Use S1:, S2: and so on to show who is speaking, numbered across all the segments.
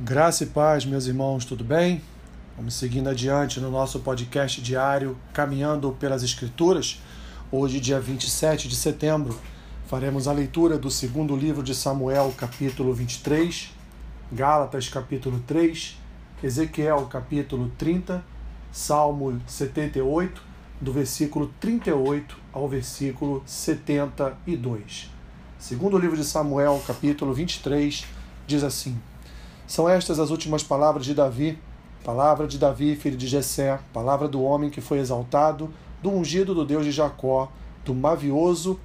S1: Graça e paz, meus irmãos, tudo bem? Vamos seguindo adiante no nosso podcast diário Caminhando pelas Escrituras. Hoje, dia 27 de setembro, faremos a leitura do segundo livro de Samuel, capítulo 23, Gálatas, capítulo 3, Ezequiel, capítulo 30, Salmo 78, do versículo 38 ao versículo 72. Segundo livro de Samuel, capítulo 23, diz assim: são estas as últimas palavras de Davi, palavra de Davi, filho de Jessé, palavra do homem que foi exaltado, do ungido do Deus de Jacó, do mavioso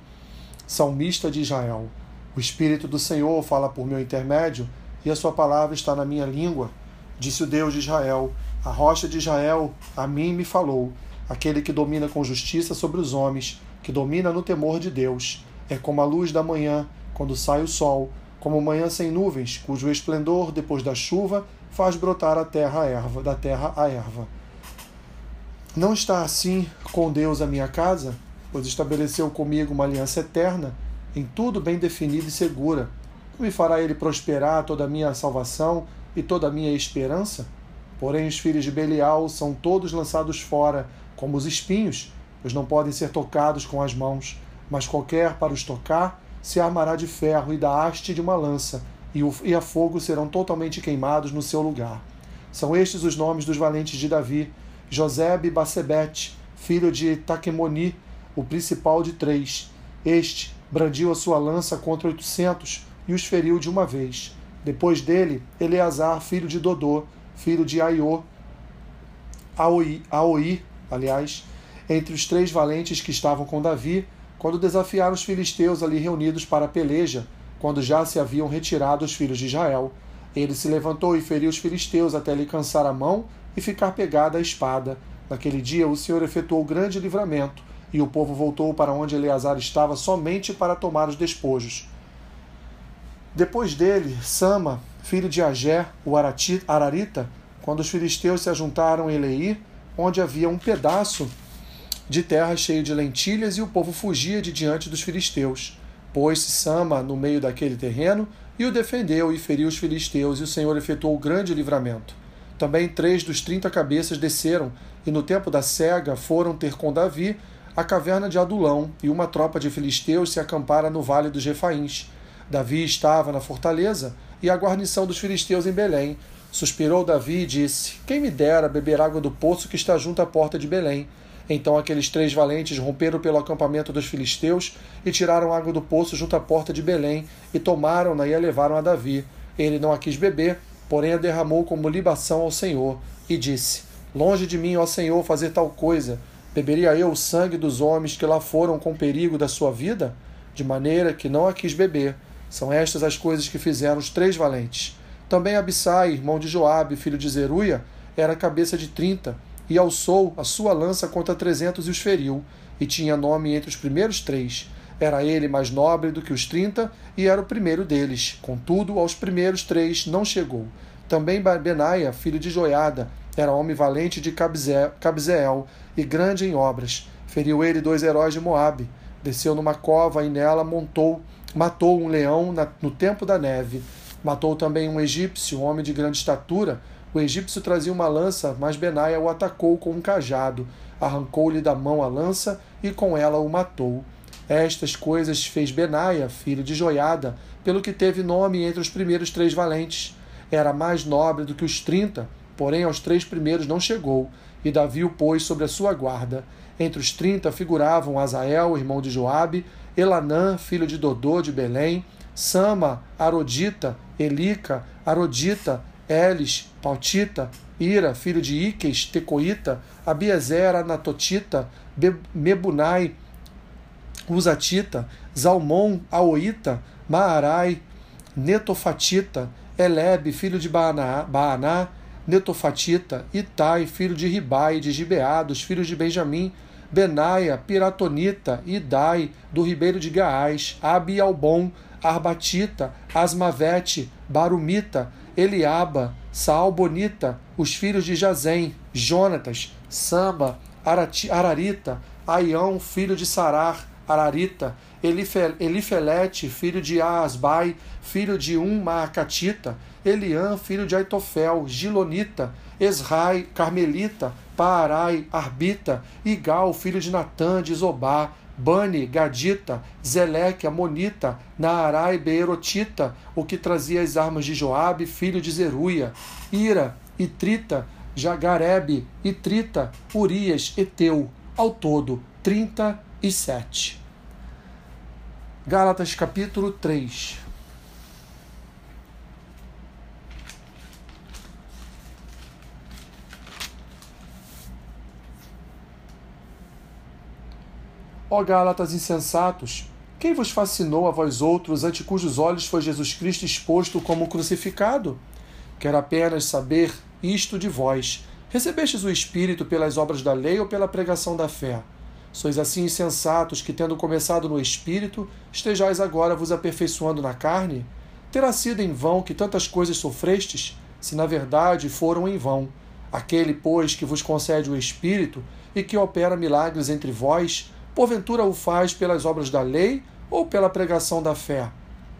S1: salmista de Israel. O Espírito do Senhor fala por meu intermédio, e a sua palavra está na minha língua. Disse o Deus de Israel: A rocha de Israel a mim me falou, aquele que domina com justiça sobre os homens, que domina no temor de Deus. É como a luz da manhã, quando sai o sol, como manhã sem nuvens, cujo esplendor, depois da chuva, faz brotar a terra a erva, da terra a erva. Não está assim com Deus a minha casa, pois estabeleceu comigo uma aliança eterna, em tudo bem definida e segura. Não me fará ele prosperar toda a minha salvação e toda a minha esperança? Porém, os filhos de Belial são todos lançados fora, como os espinhos, pois não podem ser tocados com as mãos, mas qualquer para os tocar se armará de ferro e da haste de uma lança, e, o, e a fogo serão totalmente queimados no seu lugar. São estes os nomes dos valentes de Davi: Josebe Basebete, filho de Taquemoni, o principal de três. Este brandiu a sua lança contra oitocentos e os feriu de uma vez. Depois dele, Eleazar, filho de Dodô, filho de Aiô, Aoi, Aoi, aliás, entre os três valentes que estavam com Davi, quando desafiaram os filisteus ali reunidos para a peleja, quando já se haviam retirado os filhos de Israel. Ele se levantou e feriu os filisteus até lhe cansar a mão e ficar pegada a espada. Naquele dia o Senhor efetuou grande livramento, e o povo voltou para onde Eleazar estava somente para tomar os despojos. Depois dele, Sama, filho de Agé, o Ararita, quando os filisteus se ajuntaram em Eleí, onde havia um pedaço de terra cheio de lentilhas, e o povo fugia de diante dos filisteus. Pôs-se Sama no meio daquele terreno, e o defendeu e feriu os filisteus, e o Senhor efetuou grande livramento. Também três dos trinta cabeças desceram, e no tempo da cega foram ter com Davi a caverna de Adulão, e uma tropa de filisteus se acampara no vale dos Refaíns. Davi estava na fortaleza, e a guarnição dos filisteus em Belém. Suspirou Davi e disse: Quem me dera beber água do poço que está junto à porta de Belém? Então aqueles três valentes romperam pelo acampamento dos filisteus e tiraram água do poço junto à porta de Belém e tomaram-na e a levaram a Davi. Ele não a quis beber, porém a derramou como libação ao Senhor e disse: Longe de mim, ó Senhor, fazer tal coisa. Beberia eu o sangue dos homens que lá foram com perigo da sua vida? De maneira que não a quis beber. São estas as coisas que fizeram os três valentes. Também Abissai, irmão de Joabe, filho de Zeruia, era cabeça de trinta e alçou a sua lança contra trezentos e os feriu, e tinha nome entre os primeiros três. Era ele mais nobre do que os trinta, e era o primeiro deles. Contudo, aos primeiros três não chegou. Também Benaia, filho de Joiada, era homem valente de Cabzeel e grande em obras. Feriu ele dois heróis de Moabe. Desceu numa cova e nela montou, matou um leão na, no tempo da neve. Matou também um egípcio, um homem de grande estatura, o egípcio trazia uma lança, mas Benaia o atacou com um cajado, arrancou-lhe da mão a lança e com ela o matou. Estas coisas fez Benaia, filho de Joiada, pelo que teve nome entre os primeiros três valentes. Era mais nobre do que os trinta, porém aos três primeiros não chegou, e Davi o pôs sobre a sua guarda. Entre os trinta figuravam Azael, irmão de Joabe, Elanã, filho de Dodô de Belém, Sama, Arodita, Elica, Arodita, Elis, Pautita, Ira, filho de Iques, Tecoíta, Abiezer, Anatotita, Mebunai, Uzatita, Zalmon, Aoita, Maarai, Netofatita, Eleb, filho de Baaná, Netofatita, Itai, filho de Ribai, de Gibeá, dos filhos de Benjamim, Benaia, Piratonita, Idai, do ribeiro de Gaás, Abialbon, Arbatita, Asmavete, Barumita, Eliaba, Saal-Bonita, os filhos de Jazem, Jonatas, Samba, Arati, Ararita, Aião, filho de Sarar, Ararita, Elifelete, filho de Asbai, filho de Um Maacatita, Eliã, filho de Aitofel, Gilonita, Esrai, Carmelita, Paarai, Arbita, Igal, filho de Natã, de Zobá, Bani, Gadita, Zeleque, Amonita, Naarai, Beerotita, o que trazia as armas de Joabe, filho de Zeruia, Ira, Itrita, Jagarebe, Itrita, Urias, Eteu, ao todo 37. Gálatas capítulo 3 Ó Gálatas insensatos, quem vos fascinou a vós outros, ante cujos olhos foi Jesus Cristo exposto como crucificado? Quero apenas saber isto de vós. Recebestes o Espírito pelas obras da lei ou pela pregação da fé? Sois assim insensatos que, tendo começado no Espírito, estejais agora vos aperfeiçoando na carne? Terá sido em vão que tantas coisas sofrestes, se na verdade foram em vão. Aquele, pois, que vos concede o Espírito e que opera milagres entre vós, porventura o faz pelas obras da lei ou pela pregação da fé?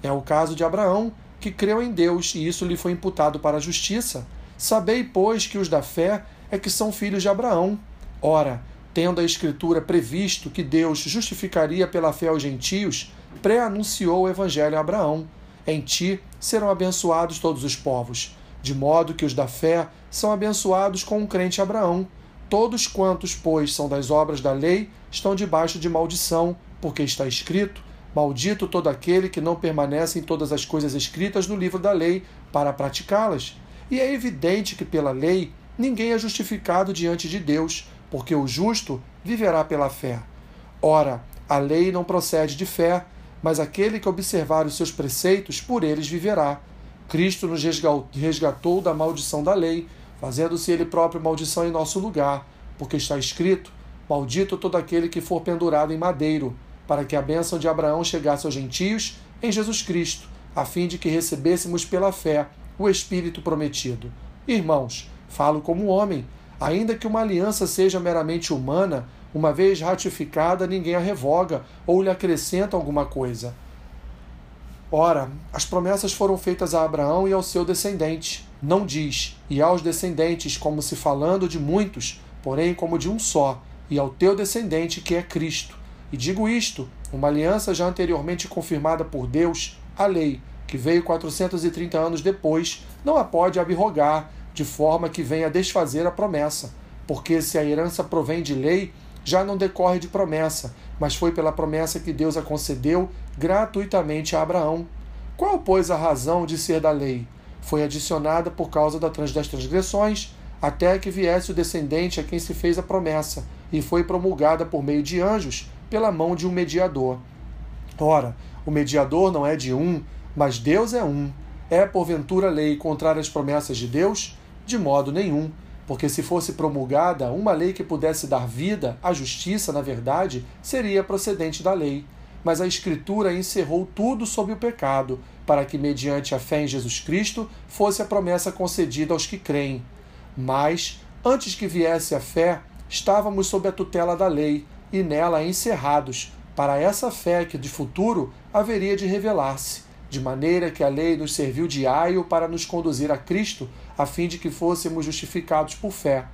S1: É o caso de Abraão, que creu em Deus e isso lhe foi imputado para a justiça. Sabei, pois, que os da fé é que são filhos de Abraão. Ora, tendo a Escritura previsto que Deus justificaria pela fé os gentios, pré-anunciou o Evangelho a Abraão: Em ti serão abençoados todos os povos. De modo que os da fé são abençoados com um crente Abraão. Todos quantos, pois, são das obras da lei, estão debaixo de maldição, porque está escrito: Maldito todo aquele que não permanece em todas as coisas escritas no livro da lei para praticá-las. E é evidente que pela lei ninguém é justificado diante de Deus, porque o justo viverá pela fé. Ora, a lei não procede de fé, mas aquele que observar os seus preceitos, por eles viverá. Cristo nos resgatou da maldição da lei fazendo-se ele próprio maldição em nosso lugar, porque está escrito: Maldito todo aquele que for pendurado em madeiro, para que a bênção de Abraão chegasse aos gentios em Jesus Cristo, a fim de que recebêssemos pela fé o Espírito prometido. Irmãos, falo como homem, ainda que uma aliança seja meramente humana, uma vez ratificada, ninguém a revoga ou lhe acrescenta alguma coisa. Ora, as promessas foram feitas a Abraão e ao seu descendente. Não diz, e aos descendentes, como se falando de muitos, porém como de um só, e ao teu descendente, que é Cristo. E digo isto, uma aliança já anteriormente confirmada por Deus, a lei, que veio 430 anos depois, não a pode abrogar, de forma que venha desfazer a promessa. Porque se a herança provém de lei, já não decorre de promessa, mas foi pela promessa que Deus a concedeu gratuitamente a Abraão. Qual, pois, a razão de ser da lei? Foi adicionada por causa das transgressões, até que viesse o descendente a quem se fez a promessa, e foi promulgada por meio de anjos, pela mão de um mediador. Ora, o mediador não é de um, mas Deus é um. É, porventura, lei contrária às promessas de Deus? De modo nenhum porque se fosse promulgada uma lei que pudesse dar vida à justiça, na verdade, seria procedente da lei. Mas a Escritura encerrou tudo sob o pecado, para que, mediante a fé em Jesus Cristo, fosse a promessa concedida aos que creem. Mas, antes que viesse a fé, estávamos sob a tutela da lei e nela encerrados, para essa fé que de futuro haveria de revelar-se de maneira que a lei nos serviu de aio para nos conduzir a Cristo, a fim de que fôssemos justificados por fé.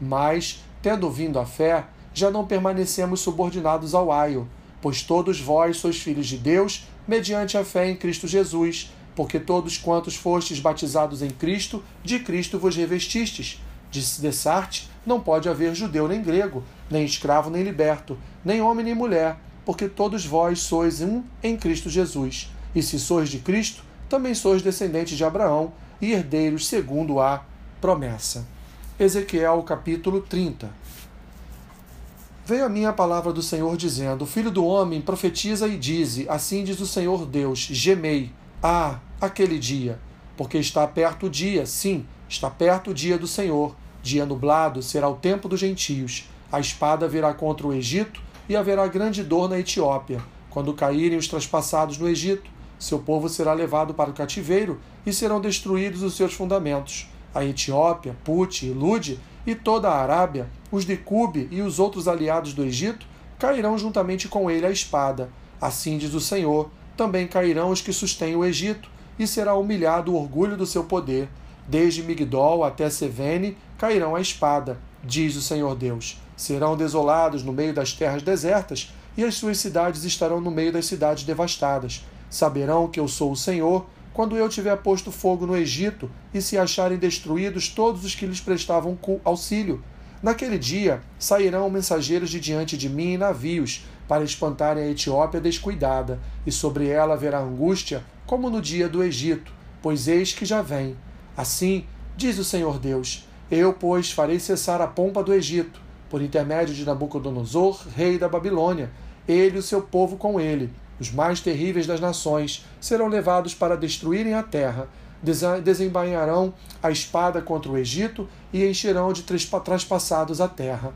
S1: Mas, tendo vindo a fé, já não permanecemos subordinados ao aio, pois todos vós sois filhos de Deus, mediante a fé em Cristo Jesus, porque todos quantos fostes batizados em Cristo, de Cristo vos revestistes. De Dessarte, não pode haver judeu nem grego, nem escravo nem liberto, nem homem nem mulher, porque todos vós sois um em Cristo Jesus. E se sois de Cristo, também sois descendentes de Abraão e herdeiros segundo a promessa. Ezequiel capítulo 30. Veio a mim a palavra do Senhor dizendo: Filho do homem, profetiza e dize: Assim diz o Senhor Deus: Gemei, ah, aquele dia, porque está perto o dia, sim, está perto o dia do Senhor. Dia nublado será o tempo dos gentios. A espada virá contra o Egito e haverá grande dor na Etiópia, quando caírem os traspassados no Egito seu povo será levado para o cativeiro e serão destruídos os seus fundamentos. A Etiópia, Put e Lude e toda a Arábia, os de Cube e os outros aliados do Egito cairão juntamente com ele a espada. Assim diz o Senhor: também cairão os que sustêm o Egito, e será humilhado o orgulho do seu poder. Desde Migdol até Sevene cairão a espada, diz o Senhor Deus. Serão desolados no meio das terras desertas, e as suas cidades estarão no meio das cidades devastadas. Saberão que eu sou o Senhor quando eu tiver posto fogo no Egito e se acharem destruídos todos os que lhes prestavam auxílio. Naquele dia sairão mensageiros de diante de mim em navios, para espantarem a Etiópia descuidada, e sobre ela haverá angústia, como no dia do Egito, pois eis que já vem. Assim, diz o Senhor Deus: Eu, pois, farei cessar a pompa do Egito, por intermédio de Nabucodonosor, rei da Babilônia, ele e o seu povo com ele os mais terríveis das nações, serão levados para destruírem a terra, desembainharão a espada contra o Egito e encherão de traspassados a terra.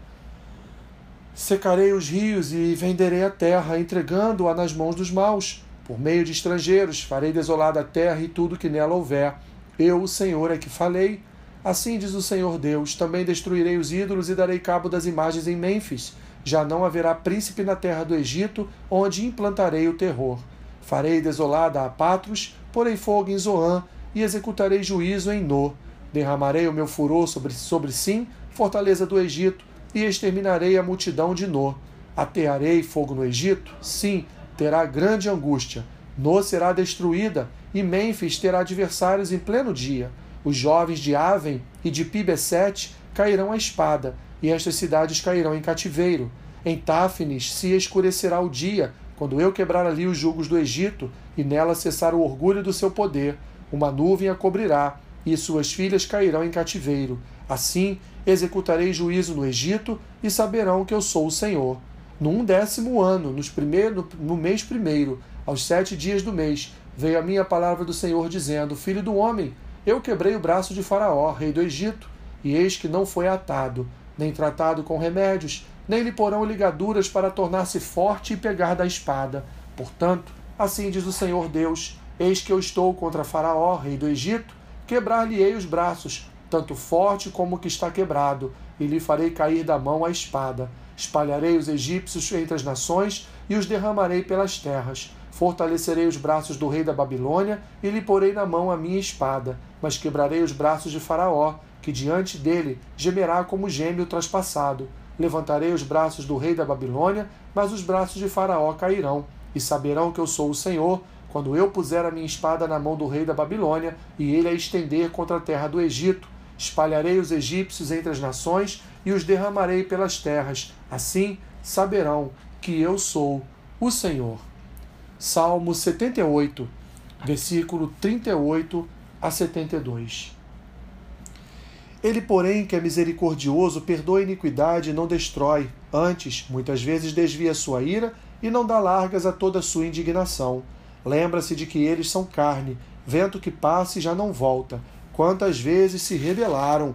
S1: Secarei os rios e venderei a terra, entregando-a nas mãos dos maus. Por meio de estrangeiros farei desolada a terra e tudo que nela houver. Eu, o Senhor, é que falei. Assim diz o Senhor Deus: também destruirei os ídolos e darei cabo das imagens em Mênfis já não haverá príncipe na terra do Egito, onde implantarei o terror. Farei desolada a Patros, porei fogo em Zoã, e executarei juízo em No. Derramarei o meu furor sobre, sobre Sim, fortaleza do Egito, e exterminarei a multidão de No. Atearei fogo no Egito? Sim, terá grande angústia. No será destruída, e Mênfis terá adversários em pleno dia. Os jovens de Aven e de Pibesete cairão à espada, e estas cidades cairão em cativeiro. Em Táfnis se escurecerá o dia, quando eu quebrar ali os jugos do Egito, e nela cessar o orgulho do seu poder. Uma nuvem a cobrirá, e suas filhas cairão em cativeiro. Assim executarei juízo no Egito, e saberão que eu sou o Senhor. No undécimo ano, nos primeiro, no mês primeiro, aos sete dias do mês, veio a minha palavra do Senhor, dizendo: Filho do homem, eu quebrei o braço de Faraó, rei do Egito, e eis que não foi atado nem tratado com remédios, nem lhe porão ligaduras para tornar-se forte e pegar da espada. Portanto, assim diz o Senhor Deus: Eis que eu estou contra Faraó, rei do Egito, quebrar-lhe-ei os braços, tanto forte como o que está quebrado, e lhe farei cair da mão a espada. Espalharei os egípcios entre as nações e os derramarei pelas terras. Fortalecerei os braços do rei da Babilônia e lhe porei na mão a minha espada, mas quebrarei os braços de Faraó que diante dele gemerá como gêmeo traspassado. Levantarei os braços do rei da Babilônia, mas os braços de Faraó cairão, e saberão que eu sou o Senhor, quando eu puser a minha espada na mão do rei da Babilônia, e ele a estender contra a terra do Egito. Espalharei os egípcios entre as nações e os derramarei pelas terras. Assim saberão que eu sou o Senhor. Salmo 78, versículo 38 a 72. Ele, porém, que é misericordioso, perdoa a iniquidade e não destrói. Antes, muitas vezes desvia sua ira e não dá largas a toda sua indignação. Lembra-se de que eles são carne, vento que passa e já não volta. Quantas vezes se rebelaram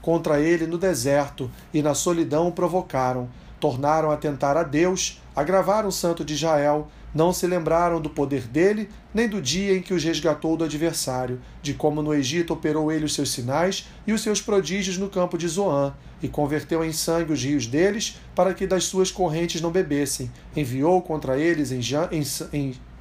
S1: contra ele no deserto e na solidão o provocaram. Tornaram a tentar a Deus, agravaram o santo de Israel, não se lembraram do poder dele, nem do dia em que os resgatou do adversário, de como no Egito operou ele os seus sinais e os seus prodígios no campo de Zoã, e converteu em sangue os rios deles, para que das suas correntes não bebessem. Enviou contra eles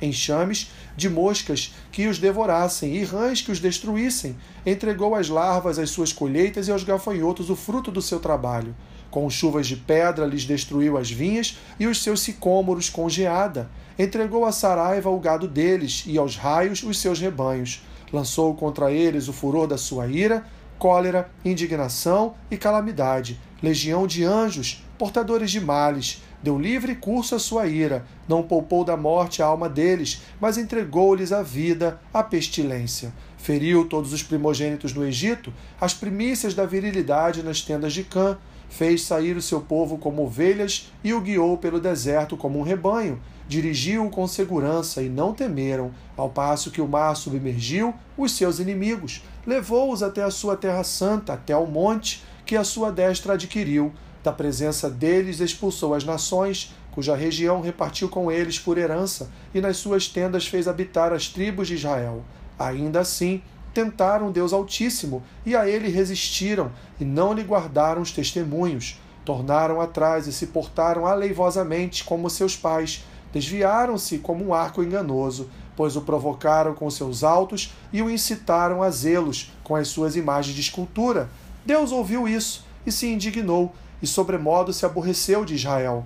S1: enxames de moscas que os devorassem, e rãs que os destruíssem. Entregou às larvas as suas colheitas e aos gafanhotos o fruto do seu trabalho. Com chuvas de pedra lhes destruiu as vinhas e os seus sicômoros com geada entregou a Saraiva o gado deles e aos raios os seus rebanhos. Lançou contra eles o furor da sua ira, cólera, indignação e calamidade, legião de anjos, portadores de males. Deu livre curso à sua ira, não poupou da morte a alma deles, mas entregou-lhes a vida, a pestilência. Feriu todos os primogênitos no Egito, as primícias da virilidade nas tendas de Cã, fez sair o seu povo como ovelhas e o guiou pelo deserto como um rebanho dirigiu-o com segurança e não temeram, ao passo que o mar submergiu os seus inimigos, levou-os até a sua terra santa, até ao monte que a sua destra adquiriu. Da presença deles expulsou as nações, cuja região repartiu com eles por herança, e nas suas tendas fez habitar as tribos de Israel. Ainda assim, tentaram Deus Altíssimo, e a ele resistiram, e não lhe guardaram os testemunhos tornaram atrás e se portaram aleivosamente como seus pais, desviaram-se como um arco enganoso, pois o provocaram com seus altos e o incitaram a zelos com as suas imagens de escultura. Deus ouviu isso e se indignou, e sobremodo se aborreceu de Israel.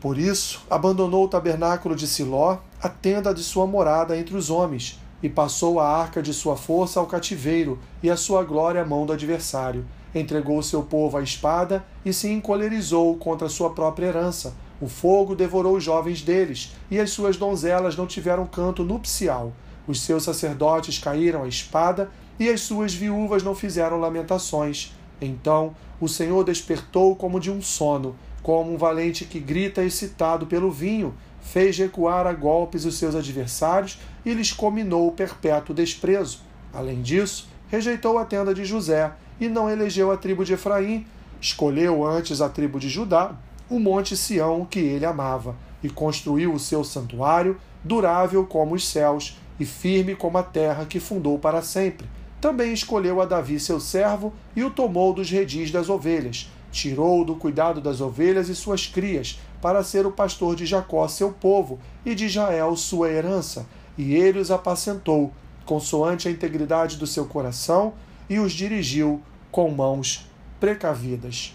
S1: Por isso, abandonou o tabernáculo de Siló, a tenda de sua morada entre os homens, e passou a arca de sua força ao cativeiro, e a sua glória à mão do adversário. Entregou seu povo à espada e se encolerizou contra sua própria herança. O fogo devorou os jovens deles, e as suas donzelas não tiveram canto nupcial. Os seus sacerdotes caíram à espada, e as suas viúvas não fizeram lamentações. Então o Senhor despertou como de um sono, como um valente que grita excitado pelo vinho, fez recuar a golpes os seus adversários e lhes cominou o perpétuo desprezo. Além disso, rejeitou a tenda de José e não elegeu a tribo de Efraim, escolheu antes a tribo de Judá, o monte Sião que ele amava, e construiu o seu santuário, durável como os céus e firme como a terra que fundou para sempre. Também escolheu a Davi seu servo e o tomou dos redis das ovelhas, tirou do cuidado das ovelhas e suas crias, para ser o pastor de Jacó, seu povo, e de Israel, sua herança, e ele os apacentou, consoante a integridade do seu coração, e os dirigiu com mãos precavidas.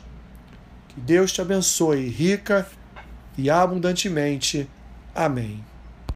S1: Que Deus te abençoe rica e abundantemente. Amém.